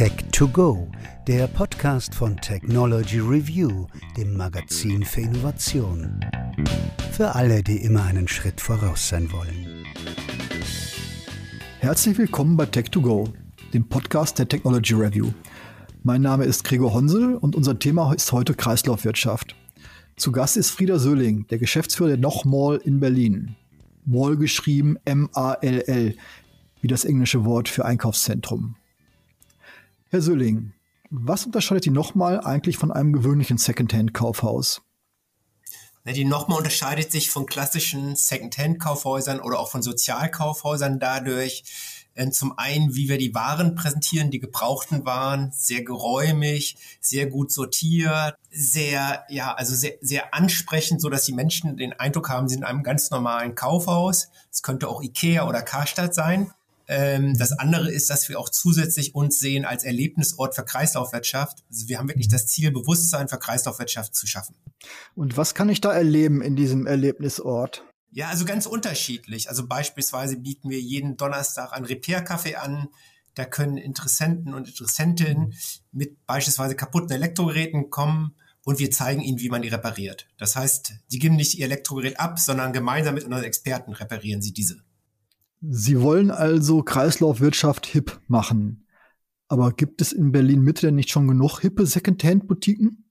Tech2Go, der Podcast von Technology Review, dem Magazin für Innovation. Für alle, die immer einen Schritt voraus sein wollen. Herzlich willkommen bei Tech2Go, dem Podcast der Technology Review. Mein Name ist Gregor Honsel und unser Thema ist heute Kreislaufwirtschaft. Zu Gast ist Frieder Söhling, der Geschäftsführer der Noch Mall in Berlin. Mall geschrieben M-A-L-L, wie das englische Wort für Einkaufszentrum. Herr Söhling, was unterscheidet die nochmal eigentlich von einem gewöhnlichen Secondhand-Kaufhaus? Die nochmal unterscheidet sich von klassischen Secondhand-Kaufhäusern oder auch von Sozialkaufhäusern dadurch, äh, zum einen, wie wir die Waren präsentieren, die gebrauchten Waren, sehr geräumig, sehr gut sortiert, sehr, ja, also sehr, sehr ansprechend, so dass die Menschen den Eindruck haben, sie sind in einem ganz normalen Kaufhaus. Es könnte auch Ikea oder Karstadt sein. Ähm, das andere ist, dass wir auch zusätzlich uns sehen als Erlebnisort für Kreislaufwirtschaft. Also wir haben wirklich das Ziel, Bewusstsein für Kreislaufwirtschaft zu schaffen. Und was kann ich da erleben in diesem Erlebnisort? Ja, also ganz unterschiedlich. Also beispielsweise bieten wir jeden Donnerstag ein Repair-Café an. Da können Interessenten und Interessentinnen mit beispielsweise kaputten Elektrogeräten kommen und wir zeigen ihnen, wie man die repariert. Das heißt, die geben nicht ihr Elektrogerät ab, sondern gemeinsam mit unseren Experten reparieren sie diese. Sie wollen also Kreislaufwirtschaft hip machen. Aber gibt es in Berlin Mitte denn nicht schon genug hippe Secondhand-Boutiquen?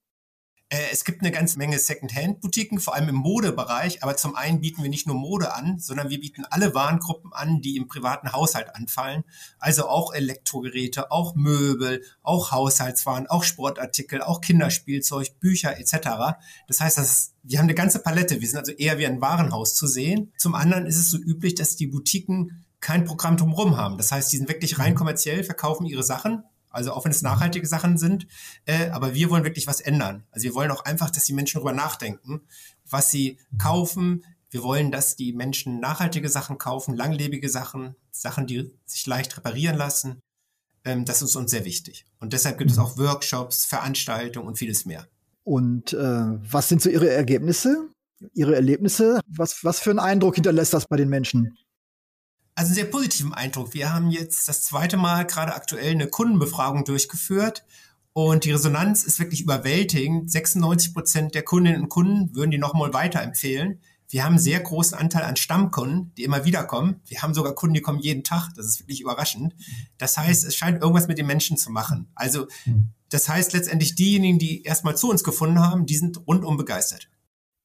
Äh, es gibt eine ganze Menge Second-Hand-Boutiquen, vor allem im Modebereich. Aber zum einen bieten wir nicht nur Mode an, sondern wir bieten alle Warengruppen an, die im privaten Haushalt anfallen. Also auch Elektrogeräte, auch Möbel, auch Haushaltswaren, auch Sportartikel, auch Kinderspielzeug, Bücher etc. Das heißt, das, wir haben eine ganze Palette. Wir sind also eher wie ein Warenhaus zu sehen. Zum anderen ist es so üblich, dass die Boutiquen kein Programm drumherum haben. Das heißt, die sind wirklich rein kommerziell, verkaufen ihre Sachen also auch wenn es nachhaltige Sachen sind, äh, aber wir wollen wirklich was ändern. Also wir wollen auch einfach, dass die Menschen darüber nachdenken, was sie kaufen. Wir wollen, dass die Menschen nachhaltige Sachen kaufen, langlebige Sachen, Sachen, die sich leicht reparieren lassen. Ähm, das ist uns sehr wichtig. Und deshalb gibt es auch Workshops, Veranstaltungen und vieles mehr. Und äh, was sind so Ihre Ergebnisse, Ihre Erlebnisse? Was, was für einen Eindruck hinterlässt das bei den Menschen? Also einen sehr positiven Eindruck. Wir haben jetzt das zweite Mal gerade aktuell eine Kundenbefragung durchgeführt und die Resonanz ist wirklich überwältigend. 96 Prozent der Kundinnen und Kunden würden die nochmal weiterempfehlen. Wir haben einen sehr großen Anteil an Stammkunden, die immer wieder kommen. Wir haben sogar Kunden, die kommen jeden Tag. Das ist wirklich überraschend. Das heißt, es scheint irgendwas mit den Menschen zu machen. Also, das heißt letztendlich diejenigen, die erstmal zu uns gefunden haben, die sind rundum begeistert.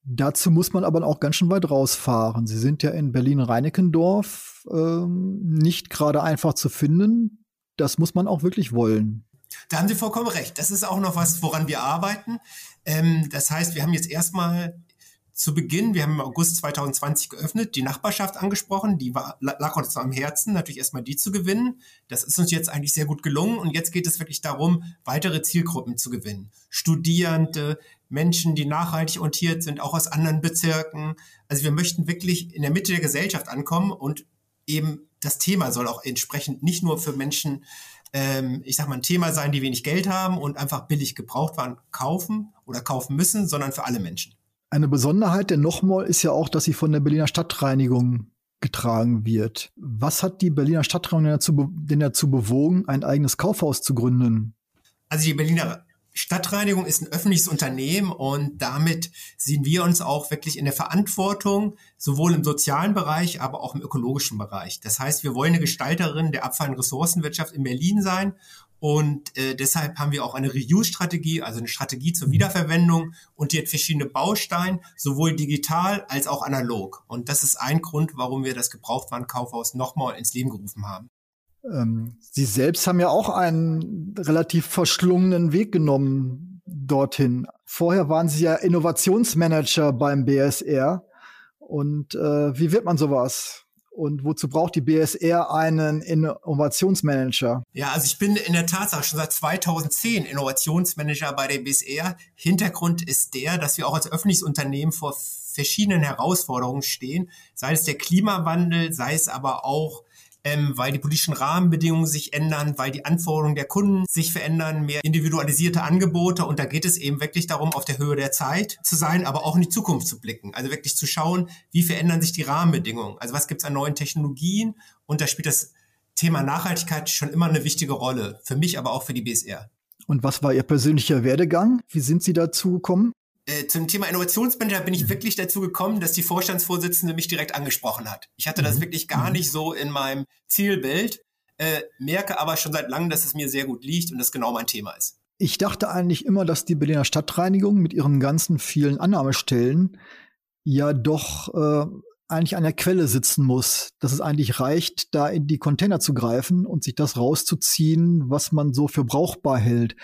Dazu muss man aber auch ganz schön weit rausfahren. Sie sind ja in Berlin-Reinickendorf ähm, nicht gerade einfach zu finden. Das muss man auch wirklich wollen. Da haben Sie vollkommen recht. Das ist auch noch was, woran wir arbeiten. Ähm, das heißt, wir haben jetzt erstmal zu Beginn, wir haben im August 2020 geöffnet, die Nachbarschaft angesprochen, die war, lag uns am Herzen, natürlich erstmal die zu gewinnen. Das ist uns jetzt eigentlich sehr gut gelungen und jetzt geht es wirklich darum, weitere Zielgruppen zu gewinnen. Studierende, Menschen, die nachhaltig orientiert sind, auch aus anderen Bezirken. Also wir möchten wirklich in der Mitte der Gesellschaft ankommen und eben das Thema soll auch entsprechend nicht nur für Menschen, ähm, ich sag mal, ein Thema sein, die wenig Geld haben und einfach billig Gebrauchtwaren kaufen oder kaufen müssen, sondern für alle Menschen. Eine Besonderheit der Nochmal ist ja auch, dass sie von der Berliner Stadtreinigung getragen wird. Was hat die Berliner Stadtreinigung dazu, denn dazu bewogen, ein eigenes Kaufhaus zu gründen? Also die Berliner Stadtreinigung ist ein öffentliches Unternehmen und damit sehen wir uns auch wirklich in der Verantwortung, sowohl im sozialen Bereich, aber auch im ökologischen Bereich. Das heißt, wir wollen eine Gestalterin der Abfall- und Ressourcenwirtschaft in Berlin sein und äh, deshalb haben wir auch eine Reuse-Strategie, also eine Strategie zur Wiederverwendung und die hat verschiedene Bausteine, sowohl digital als auch analog. Und das ist ein Grund, warum wir das Gebrauchtwarenkaufhaus nochmal ins Leben gerufen haben. Ähm, Sie selbst haben ja auch einen relativ verschlungenen Weg genommen dorthin. Vorher waren Sie ja Innovationsmanager beim BSR. Und äh, wie wird man sowas? Und wozu braucht die BSR einen Innovationsmanager? Ja, also ich bin in der Tatsache schon seit 2010 Innovationsmanager bei der BSR. Hintergrund ist der, dass wir auch als öffentliches Unternehmen vor verschiedenen Herausforderungen stehen, sei es der Klimawandel, sei es aber auch ähm, weil die politischen Rahmenbedingungen sich ändern, weil die Anforderungen der Kunden sich verändern, mehr individualisierte Angebote. Und da geht es eben wirklich darum, auf der Höhe der Zeit zu sein, aber auch in die Zukunft zu blicken. Also wirklich zu schauen, wie verändern sich die Rahmenbedingungen. Also was gibt es an neuen Technologien? Und da spielt das Thema Nachhaltigkeit schon immer eine wichtige Rolle, für mich, aber auch für die BSR. Und was war Ihr persönlicher Werdegang? Wie sind Sie dazu gekommen? Äh, zum Thema Innovationsmanager bin ich wirklich dazu gekommen, dass die Vorstandsvorsitzende mich direkt angesprochen hat. Ich hatte das mhm. wirklich gar mhm. nicht so in meinem Zielbild, äh, merke aber schon seit langem, dass es mir sehr gut liegt und das genau mein Thema ist. Ich dachte eigentlich immer, dass die Berliner Stadtreinigung mit ihren ganzen vielen Annahmestellen ja doch äh, eigentlich an der Quelle sitzen muss, dass es eigentlich reicht, da in die Container zu greifen und sich das rauszuziehen, was man so für brauchbar hält.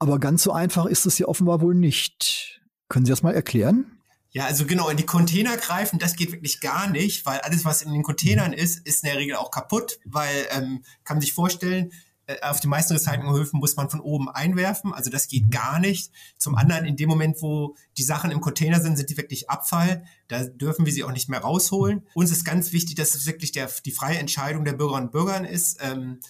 Aber ganz so einfach ist es ja offenbar wohl nicht. Können Sie das mal erklären? Ja, also genau, in die Container greifen, das geht wirklich gar nicht, weil alles, was in den Containern ist, ist in der Regel auch kaputt, weil, ähm, kann man sich vorstellen, äh, auf die meisten Recyclinghöfen muss man von oben einwerfen, also das geht gar nicht. Zum anderen, in dem Moment, wo die Sachen im Container sind, sind die wirklich Abfall. Da dürfen wir sie auch nicht mehr rausholen. Uns ist ganz wichtig, dass es wirklich der, die freie Entscheidung der Bürgerinnen und Bürger ist, ähm,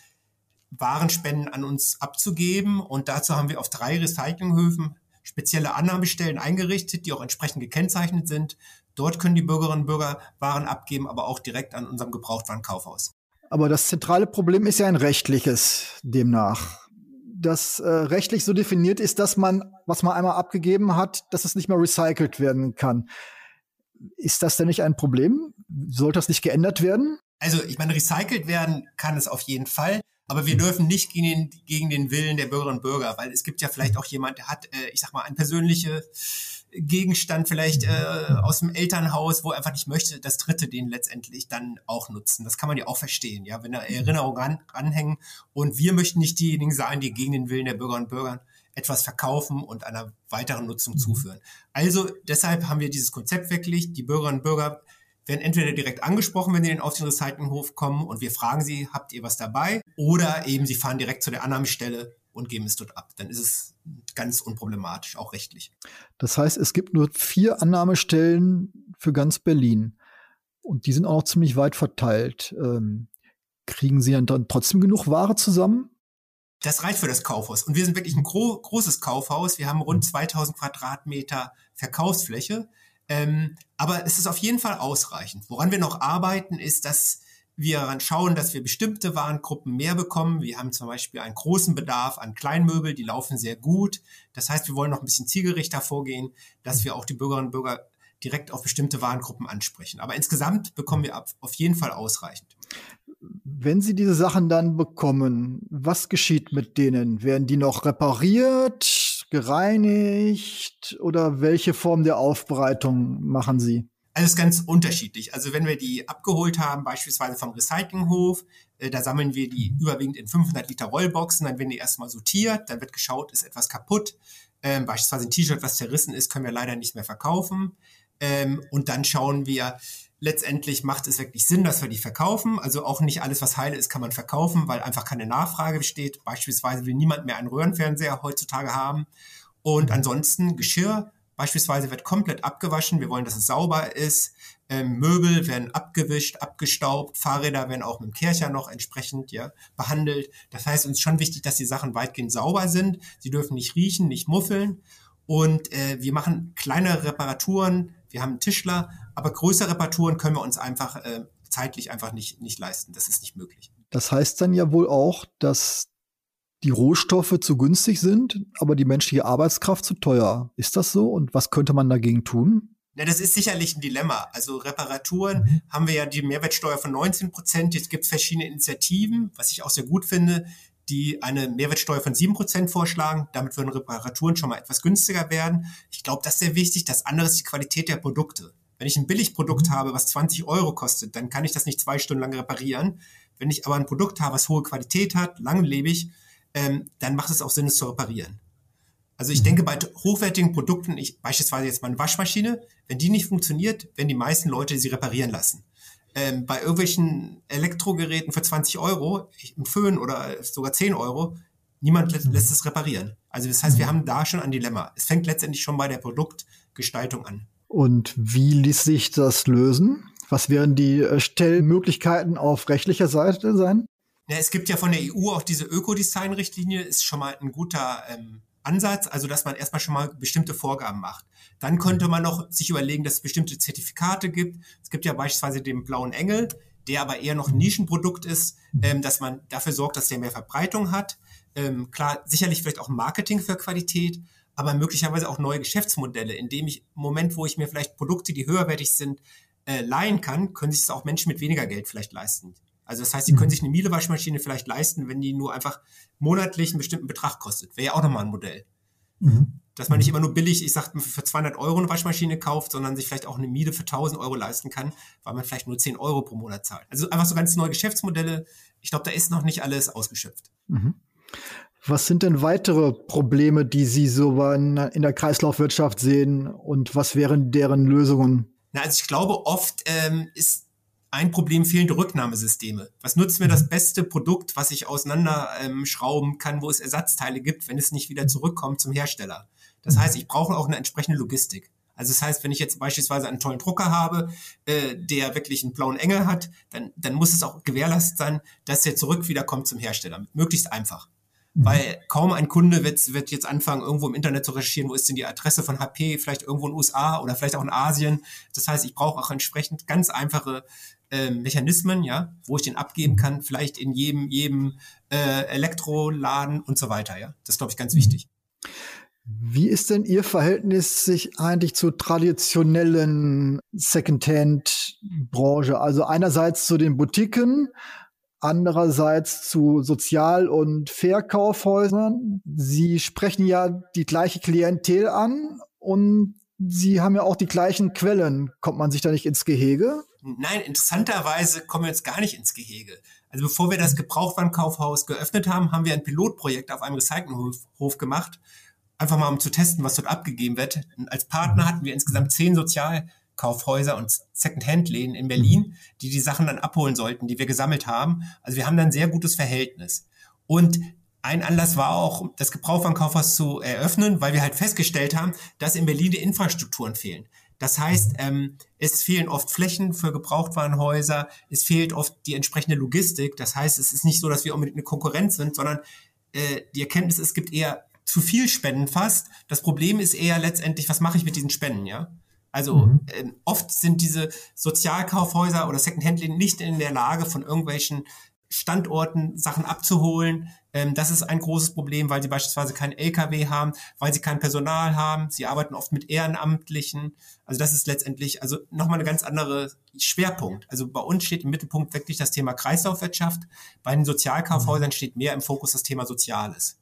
Warenspenden an uns abzugeben. Und dazu haben wir auf drei Recyclinghöfen spezielle Annahmestellen eingerichtet, die auch entsprechend gekennzeichnet sind. Dort können die Bürgerinnen und Bürger Waren abgeben, aber auch direkt an unserem Gebrauchtwarenkaufhaus. Aber das zentrale Problem ist ja ein rechtliches demnach. Das äh, rechtlich so definiert ist, dass man, was man einmal abgegeben hat, dass es nicht mehr recycelt werden kann. Ist das denn nicht ein Problem? Sollte das nicht geändert werden? Also ich meine, recycelt werden kann es auf jeden Fall. Aber wir dürfen nicht gegen den, gegen den Willen der Bürgerinnen und Bürger, weil es gibt ja vielleicht auch jemand, der hat, äh, ich sag mal, ein persönliche Gegenstand vielleicht äh, aus dem Elternhaus, wo er einfach nicht möchte, dass Dritte den letztendlich dann auch nutzen. Das kann man ja auch verstehen, ja, wenn da Erinnerungen ran, ranhängen. Und wir möchten nicht diejenigen sein, die gegen den Willen der Bürgerinnen und Bürger etwas verkaufen und einer weiteren Nutzung zuführen. Also deshalb haben wir dieses Konzept wirklich. Die Bürgerinnen und Bürger werden entweder direkt angesprochen, wenn sie auf den Recyclinghof kommen und wir fragen sie, habt ihr was dabei? Oder eben sie fahren direkt zu der Annahmestelle und geben es dort ab. Dann ist es ganz unproblematisch, auch rechtlich. Das heißt, es gibt nur vier Annahmestellen für ganz Berlin. Und die sind auch noch ziemlich weit verteilt. Ähm, kriegen Sie dann trotzdem genug Ware zusammen? Das reicht für das Kaufhaus. Und wir sind wirklich ein gro großes Kaufhaus. Wir haben rund 2000 Quadratmeter Verkaufsfläche. Ähm, aber es ist auf jeden Fall ausreichend. Woran wir noch arbeiten, ist, dass wir daran schauen, dass wir bestimmte Warengruppen mehr bekommen. Wir haben zum Beispiel einen großen Bedarf an Kleinmöbel, die laufen sehr gut. Das heißt, wir wollen noch ein bisschen zielgerichter vorgehen, dass wir auch die Bürgerinnen und Bürger direkt auf bestimmte Warengruppen ansprechen. Aber insgesamt bekommen wir auf jeden Fall ausreichend. Wenn Sie diese Sachen dann bekommen, was geschieht mit denen? Werden die noch repariert, gereinigt oder welche Form der Aufbereitung machen Sie? Also ist ganz unterschiedlich. Also wenn wir die abgeholt haben, beispielsweise vom Recyclinghof, äh, da sammeln wir die überwiegend in 500 Liter Rollboxen, dann werden die erstmal sortiert, dann wird geschaut, ist etwas kaputt. Ähm, beispielsweise ein T-Shirt, was zerrissen ist, können wir leider nicht mehr verkaufen. Ähm, und dann schauen wir, letztendlich macht es wirklich Sinn, dass wir die verkaufen. Also auch nicht alles, was heile ist, kann man verkaufen, weil einfach keine Nachfrage besteht. Beispielsweise will niemand mehr einen Röhrenfernseher heutzutage haben. Und ansonsten Geschirr Beispielsweise wird komplett abgewaschen. Wir wollen, dass es sauber ist. Ähm, Möbel werden abgewischt, abgestaubt. Fahrräder werden auch mit dem Kercher noch entsprechend ja, behandelt. Das heißt, uns ist schon wichtig, dass die Sachen weitgehend sauber sind. Sie dürfen nicht riechen, nicht muffeln. Und äh, wir machen kleine Reparaturen. Wir haben einen Tischler, aber größere Reparaturen können wir uns einfach äh, zeitlich einfach nicht, nicht leisten. Das ist nicht möglich. Das heißt dann ja wohl auch, dass die Rohstoffe zu günstig sind, aber die menschliche Arbeitskraft zu teuer. Ist das so? Und was könnte man dagegen tun? Ja, das ist sicherlich ein Dilemma. Also Reparaturen mhm. haben wir ja die Mehrwertsteuer von 19 Prozent. Jetzt gibt es verschiedene Initiativen, was ich auch sehr gut finde, die eine Mehrwertsteuer von 7 Prozent vorschlagen. Damit würden Reparaturen schon mal etwas günstiger werden. Ich glaube, das ist sehr wichtig. Das andere ist die Qualität der Produkte. Wenn ich ein Billigprodukt mhm. habe, was 20 Euro kostet, dann kann ich das nicht zwei Stunden lang reparieren. Wenn ich aber ein Produkt habe, was hohe Qualität hat, langlebig, ähm, dann macht es auch Sinn, es zu reparieren. Also ich denke, bei hochwertigen Produkten, ich, beispielsweise jetzt meine Waschmaschine, wenn die nicht funktioniert, werden die meisten Leute sie reparieren lassen. Ähm, bei irgendwelchen Elektrogeräten für 20 Euro, ein Föhn oder sogar 10 Euro, niemand lässt, lässt es reparieren. Also das heißt, wir haben da schon ein Dilemma. Es fängt letztendlich schon bei der Produktgestaltung an. Und wie ließ sich das lösen? Was wären die äh, Stellmöglichkeiten auf rechtlicher Seite sein? Ja, es gibt ja von der EU auch diese Ökodesign-Richtlinie, ist schon mal ein guter ähm, Ansatz, also dass man erstmal schon mal bestimmte Vorgaben macht. Dann könnte man noch sich überlegen, dass es bestimmte Zertifikate gibt. Es gibt ja beispielsweise den blauen Engel, der aber eher noch ein Nischenprodukt ist, ähm, dass man dafür sorgt, dass der mehr Verbreitung hat. Ähm, klar, sicherlich vielleicht auch Marketing für Qualität, aber möglicherweise auch neue Geschäftsmodelle, indem ich im Moment, wo ich mir vielleicht Produkte, die höherwertig sind, äh, leihen kann, können sich es auch Menschen mit weniger Geld vielleicht leisten. Also das heißt, sie können mhm. sich eine Miele-Waschmaschine vielleicht leisten, wenn die nur einfach monatlich einen bestimmten Betrag kostet. Wäre ja auch nochmal ein Modell. Mhm. Dass man nicht immer nur billig, ich sag, für 200 Euro eine Waschmaschine kauft, sondern sich vielleicht auch eine Miele für 1000 Euro leisten kann, weil man vielleicht nur 10 Euro pro Monat zahlt. Also einfach so ganz neue Geschäftsmodelle. Ich glaube, da ist noch nicht alles ausgeschöpft. Mhm. Was sind denn weitere Probleme, die Sie so in der Kreislaufwirtschaft sehen und was wären deren Lösungen? Na, also ich glaube, oft ähm, ist ein Problem fehlende Rücknahmesysteme. Was nutzt mir das beste Produkt, was ich auseinanderschrauben kann, wo es Ersatzteile gibt, wenn es nicht wieder zurückkommt zum Hersteller? Das heißt, ich brauche auch eine entsprechende Logistik. Also das heißt, wenn ich jetzt beispielsweise einen tollen Drucker habe, äh, der wirklich einen blauen Engel hat, dann, dann muss es auch gewährleistet sein, dass der zurück wieder kommt zum Hersteller. Möglichst einfach. Mhm. Weil kaum ein Kunde wird, wird jetzt anfangen, irgendwo im Internet zu recherchieren, wo ist denn die Adresse von HP, vielleicht irgendwo in den USA oder vielleicht auch in Asien. Das heißt, ich brauche auch entsprechend ganz einfache äh, Mechanismen, ja, wo ich den abgeben kann, vielleicht in jedem, jedem äh, Elektroladen und so weiter, ja. Das ist, glaube ich, ganz wichtig. Wie ist denn Ihr Verhältnis sich eigentlich zur traditionellen Secondhand-Branche? Also einerseits zu den Boutiquen, andererseits zu Sozial- und Verkaufhäusern. Sie sprechen ja die gleiche Klientel an und Sie haben ja auch die gleichen Quellen. Kommt man sich da nicht ins Gehege? Nein, interessanterweise kommen wir jetzt gar nicht ins Gehege. Also bevor wir das Gebrauchtwarenkaufhaus geöffnet haben, haben wir ein Pilotprojekt auf einem Recyclinghof gemacht, einfach mal um zu testen, was dort abgegeben wird. Und als Partner hatten wir insgesamt zehn Sozialkaufhäuser und Second-Hand-Läden in Berlin, die die Sachen dann abholen sollten, die wir gesammelt haben. Also wir haben dann ein sehr gutes Verhältnis. Und ein Anlass war auch, das Gebrauchtwarenkaufhaus zu eröffnen, weil wir halt festgestellt haben, dass in Berlin die Infrastrukturen fehlen. Das heißt, ähm, es fehlen oft Flächen für Gebrauchtwarenhäuser, es fehlt oft die entsprechende Logistik. Das heißt, es ist nicht so, dass wir unbedingt eine Konkurrenz sind, sondern äh, die Erkenntnis, es gibt eher zu viel Spenden fast. Das Problem ist eher letztendlich, was mache ich mit diesen Spenden, ja? Also mhm. ähm, oft sind diese Sozialkaufhäuser oder Secondhand-Läden nicht in der Lage, von irgendwelchen Standorten Sachen abzuholen. Ähm, das ist ein großes Problem, weil sie beispielsweise keinen LKW haben, weil sie kein Personal haben. Sie arbeiten oft mit Ehrenamtlichen. Also das ist letztendlich also nochmal eine ganz andere Schwerpunkt. Also bei uns steht im Mittelpunkt wirklich das Thema Kreislaufwirtschaft. Bei den Sozialkaufhäusern steht mehr im Fokus das Thema Soziales.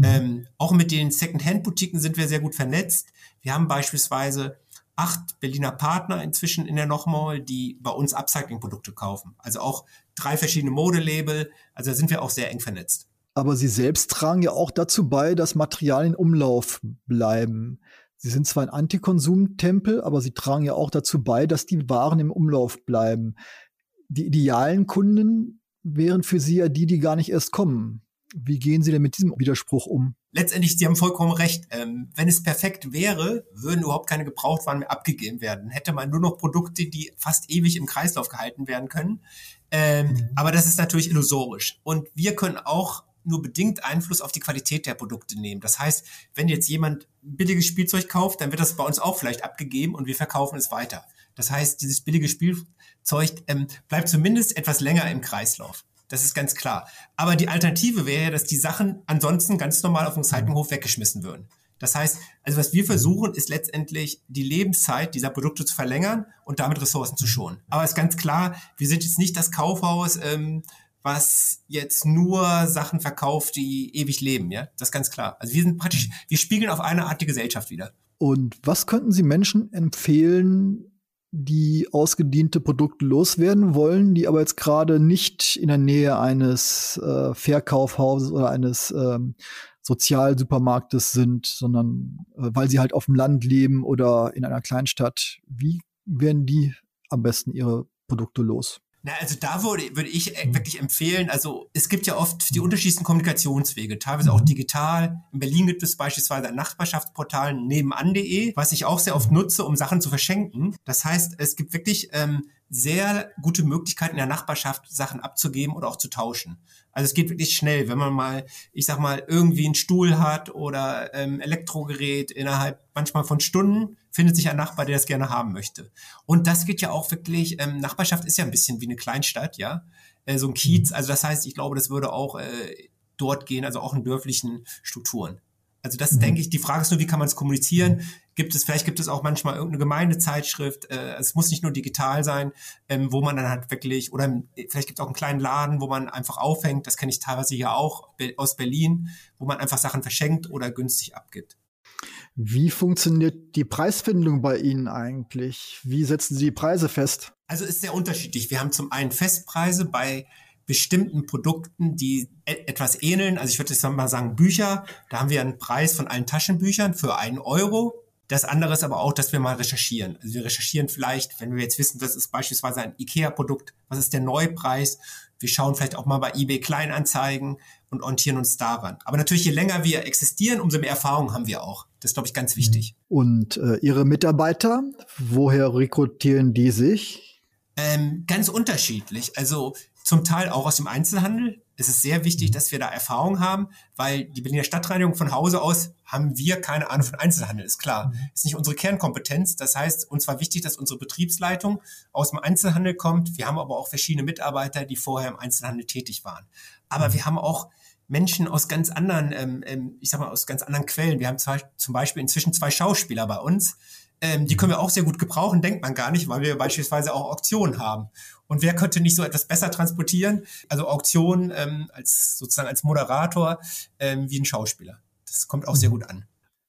Mhm. Ähm, auch mit den Second-Hand-Boutiquen sind wir sehr gut vernetzt. Wir haben beispielsweise acht Berliner Partner inzwischen in der Nochmal, die bei uns Upcycling-Produkte kaufen. Also auch drei verschiedene Modelabel. Also da sind wir auch sehr eng vernetzt. Aber Sie selbst tragen ja auch dazu bei, dass Materialien in Umlauf bleiben. Sie sind zwar ein Antikonsumtempel, aber Sie tragen ja auch dazu bei, dass die Waren im Umlauf bleiben. Die idealen Kunden wären für Sie ja die, die gar nicht erst kommen. Wie gehen Sie denn mit diesem Widerspruch um? Letztendlich, Sie haben vollkommen recht. Ähm, wenn es perfekt wäre, würden überhaupt keine Gebrauchtwaren mehr abgegeben werden. Hätte man nur noch Produkte, die fast ewig im Kreislauf gehalten werden können. Ähm, mhm. Aber das ist natürlich illusorisch. Und wir können auch nur bedingt Einfluss auf die Qualität der Produkte nehmen. Das heißt, wenn jetzt jemand billiges Spielzeug kauft, dann wird das bei uns auch vielleicht abgegeben und wir verkaufen es weiter. Das heißt, dieses billige Spielzeug ähm, bleibt zumindest etwas länger im Kreislauf. Das ist ganz klar. Aber die Alternative wäre ja, dass die Sachen ansonsten ganz normal auf dem Seitenhof weggeschmissen würden. Das heißt, also was wir versuchen, ist letztendlich die Lebenszeit dieser Produkte zu verlängern und damit Ressourcen zu schonen. Aber ist ganz klar, wir sind jetzt nicht das Kaufhaus, ähm, was jetzt nur Sachen verkauft, die ewig leben, ja. Das ist ganz klar. Also wir sind praktisch, wir spiegeln auf eine Art die Gesellschaft wieder. Und was könnten Sie Menschen empfehlen, die ausgediente Produkte loswerden wollen, die aber jetzt gerade nicht in der Nähe eines äh, Verkaufhauses oder eines ähm, Sozialsupermarktes sind, sondern äh, weil sie halt auf dem Land leben oder in einer Kleinstadt. Wie werden die am besten ihre Produkte los? Na, also da würde, würde ich äh, wirklich empfehlen, also es gibt ja oft die unterschiedlichsten Kommunikationswege, teilweise auch digital. In Berlin gibt es beispielsweise ein Nachbarschaftsportal nebenan.de, was ich auch sehr oft nutze, um Sachen zu verschenken. Das heißt, es gibt wirklich ähm, sehr gute Möglichkeiten in der Nachbarschaft Sachen abzugeben oder auch zu tauschen. Also es geht wirklich schnell, wenn man mal, ich sag mal, irgendwie einen Stuhl hat oder ähm, Elektrogerät innerhalb manchmal von Stunden findet sich ein Nachbar, der das gerne haben möchte. Und das geht ja auch wirklich, ähm, Nachbarschaft ist ja ein bisschen wie eine Kleinstadt, ja, äh, so ein Kiez. Also das heißt, ich glaube, das würde auch äh, dort gehen, also auch in dörflichen Strukturen. Also das mhm. denke ich, die Frage ist nur, wie kann man es kommunizieren? Gibt es, vielleicht gibt es auch manchmal irgendeine Gemeindezeitschrift, äh, es muss nicht nur digital sein, ähm, wo man dann halt wirklich, oder vielleicht gibt es auch einen kleinen Laden, wo man einfach aufhängt, das kenne ich teilweise hier auch aus Berlin, wo man einfach Sachen verschenkt oder günstig abgibt. Wie funktioniert die Preisfindung bei Ihnen eigentlich? Wie setzen Sie die Preise fest? Also ist sehr unterschiedlich. Wir haben zum einen Festpreise bei bestimmten Produkten, die e-, etwas ähneln. Also ich würde jetzt mal sagen Bücher. Da haben wir einen Preis von allen Taschenbüchern für einen Euro. Das andere ist aber auch, dass wir mal recherchieren. Also wir recherchieren vielleicht, wenn wir jetzt wissen, das ist beispielsweise ein IKEA-Produkt, was ist der Neupreis? Wir schauen vielleicht auch mal bei eBay Kleinanzeigen und orientieren uns daran. Aber natürlich, je länger wir existieren, umso mehr Erfahrung haben wir auch. Das ist, glaube ich, ganz wichtig. Und äh, Ihre Mitarbeiter, woher rekrutieren die sich? Ähm, ganz unterschiedlich. Also zum Teil auch aus dem Einzelhandel. Es ist sehr wichtig, dass wir da Erfahrung haben, weil die Berliner Stadtreinigung von Hause aus haben wir keine Ahnung von Einzelhandel, ist klar. Mhm. Ist nicht unsere Kernkompetenz. Das heißt, uns war wichtig, dass unsere Betriebsleitung aus dem Einzelhandel kommt. Wir haben aber auch verschiedene Mitarbeiter, die vorher im Einzelhandel tätig waren. Aber mhm. wir haben auch Menschen aus ganz anderen, ähm, ähm, ich sag mal, aus ganz anderen Quellen. Wir haben zwei, zum Beispiel inzwischen zwei Schauspieler bei uns. Ähm, die können wir auch sehr gut gebrauchen, denkt man gar nicht, weil wir beispielsweise auch Auktionen haben. Und wer könnte nicht so etwas besser transportieren? Also Auktionen ähm, als sozusagen als Moderator ähm, wie ein Schauspieler. Das kommt auch sehr mhm. gut an.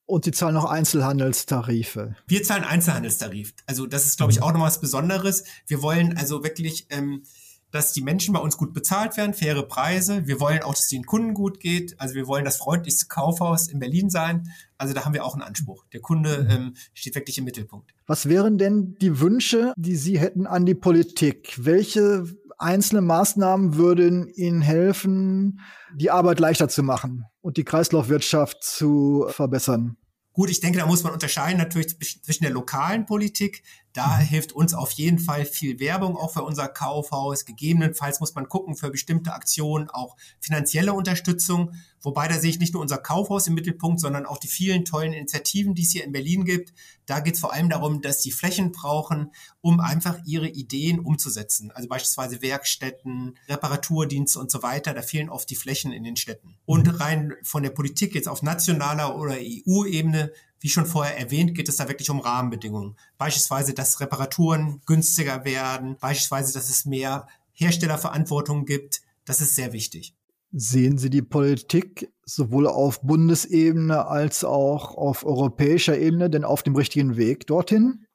Und Sie zahlen noch Einzelhandelstarife. Wir zahlen Einzelhandelstarif. Also das ist, glaube ich, mhm. auch noch was Besonderes. Wir wollen also wirklich ähm, dass die Menschen bei uns gut bezahlt werden, faire Preise. Wir wollen auch, dass es den Kunden gut geht. Also wir wollen das freundlichste Kaufhaus in Berlin sein. Also da haben wir auch einen Anspruch. Der Kunde ähm, steht wirklich im Mittelpunkt. Was wären denn die Wünsche, die Sie hätten an die Politik? Welche einzelne Maßnahmen würden Ihnen helfen, die Arbeit leichter zu machen und die Kreislaufwirtschaft zu verbessern? Gut, ich denke, da muss man unterscheiden natürlich zwischen der lokalen Politik. Da mhm. hilft uns auf jeden Fall viel Werbung auch für unser Kaufhaus. Gegebenenfalls muss man gucken für bestimmte Aktionen auch finanzielle Unterstützung. Wobei da sehe ich nicht nur unser Kaufhaus im Mittelpunkt, sondern auch die vielen tollen Initiativen, die es hier in Berlin gibt. Da geht es vor allem darum, dass die Flächen brauchen, um einfach ihre Ideen umzusetzen. Also beispielsweise Werkstätten, Reparaturdienste und so weiter. Da fehlen oft die Flächen in den Städten. Und mhm. rein von der Politik jetzt auf nationaler oder EU-Ebene wie schon vorher erwähnt, geht es da wirklich um Rahmenbedingungen. Beispielsweise, dass Reparaturen günstiger werden, beispielsweise, dass es mehr Herstellerverantwortung gibt. Das ist sehr wichtig. Sehen Sie die Politik sowohl auf Bundesebene als auch auf europäischer Ebene denn auf dem richtigen Weg dorthin?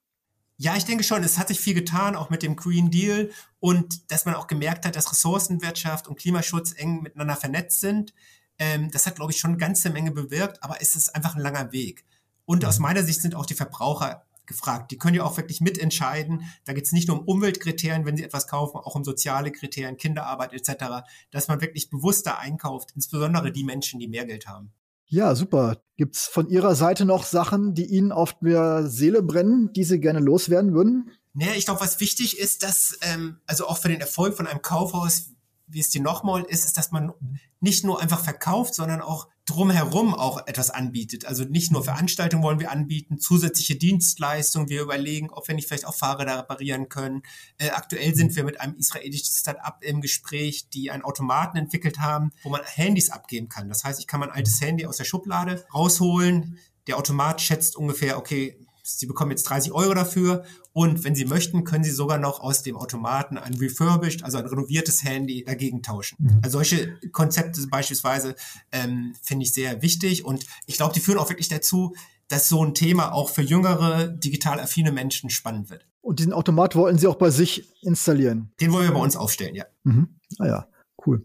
Ja, ich denke schon, es hat sich viel getan, auch mit dem Green Deal und dass man auch gemerkt hat, dass Ressourcenwirtschaft und Klimaschutz eng miteinander vernetzt sind. Ähm, das hat, glaube ich, schon eine ganze Menge bewirkt, aber es ist einfach ein langer Weg. Und aus meiner Sicht sind auch die Verbraucher gefragt. Die können ja auch wirklich mitentscheiden. Da geht es nicht nur um Umweltkriterien, wenn sie etwas kaufen, auch um soziale Kriterien, Kinderarbeit etc., dass man wirklich bewusster einkauft, insbesondere die Menschen, die mehr Geld haben. Ja, super. Gibt es von Ihrer Seite noch Sachen, die Ihnen auf der Seele brennen, die Sie gerne loswerden würden? Naja, ich glaube, was wichtig ist, dass, ähm, also auch für den Erfolg von einem Kaufhaus, wie es die nochmal ist, ist, dass man nicht nur einfach verkauft, sondern auch drumherum auch etwas anbietet. Also nicht nur Veranstaltungen wollen wir anbieten, zusätzliche Dienstleistungen. Wir überlegen, ob wir nicht vielleicht auch Fahrräder reparieren können. Äh, aktuell sind wir mit einem israelischen Start-up im Gespräch, die einen Automaten entwickelt haben, wo man Handys abgeben kann. Das heißt, ich kann mein altes Handy aus der Schublade rausholen. Der Automat schätzt ungefähr, okay, Sie bekommen jetzt 30 Euro dafür und wenn Sie möchten, können Sie sogar noch aus dem Automaten ein refurbished, also ein renoviertes Handy dagegen tauschen. Mhm. Also solche Konzepte beispielsweise ähm, finde ich sehr wichtig und ich glaube, die führen auch wirklich dazu, dass so ein Thema auch für jüngere, digital affine Menschen spannend wird. Und diesen Automat wollen Sie auch bei sich installieren? Den wollen wir bei uns aufstellen, ja. Mhm. Ah ja, cool.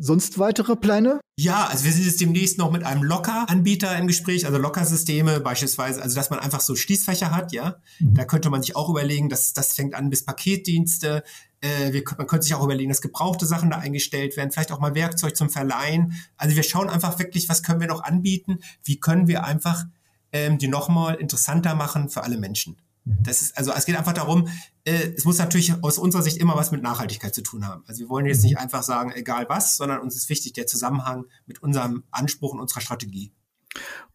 Sonst weitere Pläne? Ja, also wir sind jetzt demnächst noch mit einem Locker-Anbieter im Gespräch, also Locker-Systeme beispielsweise, also dass man einfach so Schließfächer hat, ja. Mhm. Da könnte man sich auch überlegen, dass das fängt an bis Paketdienste. Äh, wir, man könnte sich auch überlegen, dass gebrauchte Sachen da eingestellt werden, vielleicht auch mal Werkzeug zum Verleihen. Also wir schauen einfach wirklich, was können wir noch anbieten? Wie können wir einfach ähm, die nochmal interessanter machen für alle Menschen? Das ist, also es geht einfach darum, äh, es muss natürlich aus unserer Sicht immer was mit Nachhaltigkeit zu tun haben. Also wir wollen jetzt nicht einfach sagen, egal was, sondern uns ist wichtig der Zusammenhang mit unserem Anspruch und unserer Strategie.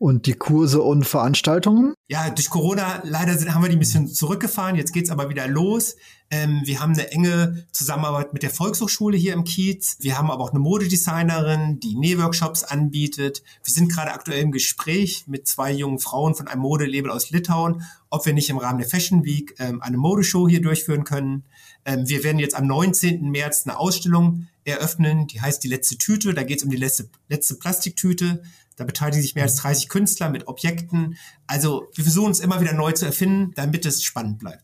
Und die Kurse und Veranstaltungen? Ja, durch Corona leider sind, haben wir die ein bisschen zurückgefahren. Jetzt geht's aber wieder los. Ähm, wir haben eine enge Zusammenarbeit mit der Volkshochschule hier im Kiez. Wir haben aber auch eine Modedesignerin, die Nähworkshops anbietet. Wir sind gerade aktuell im Gespräch mit zwei jungen Frauen von einem Modelabel aus Litauen, ob wir nicht im Rahmen der Fashion Week ähm, eine Modeshow hier durchführen können. Ähm, wir werden jetzt am 19. März eine Ausstellung eröffnen, die heißt Die letzte Tüte. Da geht's um die letzte, letzte Plastiktüte. Da beteiligen sich mehr als 30 Künstler mit Objekten. Also wir versuchen es immer wieder neu zu erfinden, damit es spannend bleibt.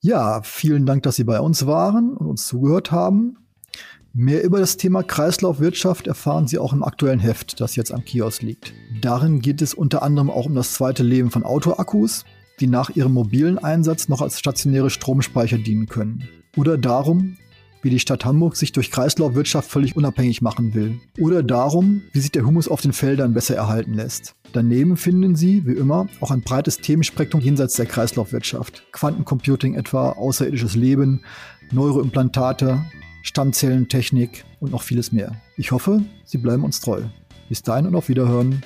Ja, vielen Dank, dass Sie bei uns waren und uns zugehört haben. Mehr über das Thema Kreislaufwirtschaft erfahren Sie auch im aktuellen Heft, das jetzt am Kiosk liegt. Darin geht es unter anderem auch um das zweite Leben von Autoakkus, die nach ihrem mobilen Einsatz noch als stationäre Stromspeicher dienen können. Oder darum, wie die Stadt Hamburg sich durch Kreislaufwirtschaft völlig unabhängig machen will. Oder darum, wie sich der Humus auf den Feldern besser erhalten lässt. Daneben finden Sie, wie immer, auch ein breites Themenspektrum jenseits der Kreislaufwirtschaft. Quantencomputing etwa, außerirdisches Leben, Neuroimplantate, Stammzellentechnik und noch vieles mehr. Ich hoffe, Sie bleiben uns treu. Bis dahin und auf Wiederhören.